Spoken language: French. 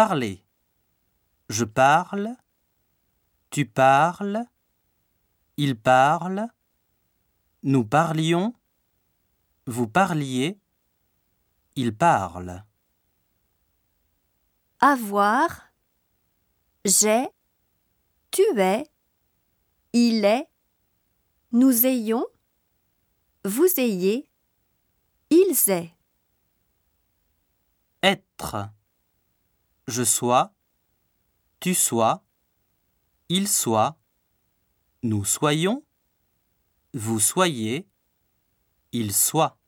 parlez. Je parle. Tu parles. Il parle. Nous parlions. Vous parliez. Il parle. Avoir. J'ai. Tu es. Il est. Nous ayons. Vous ayez. Ils aient. Être. Je sois. Tu sois. Il soit. Nous soyons. Vous soyez. Il soit.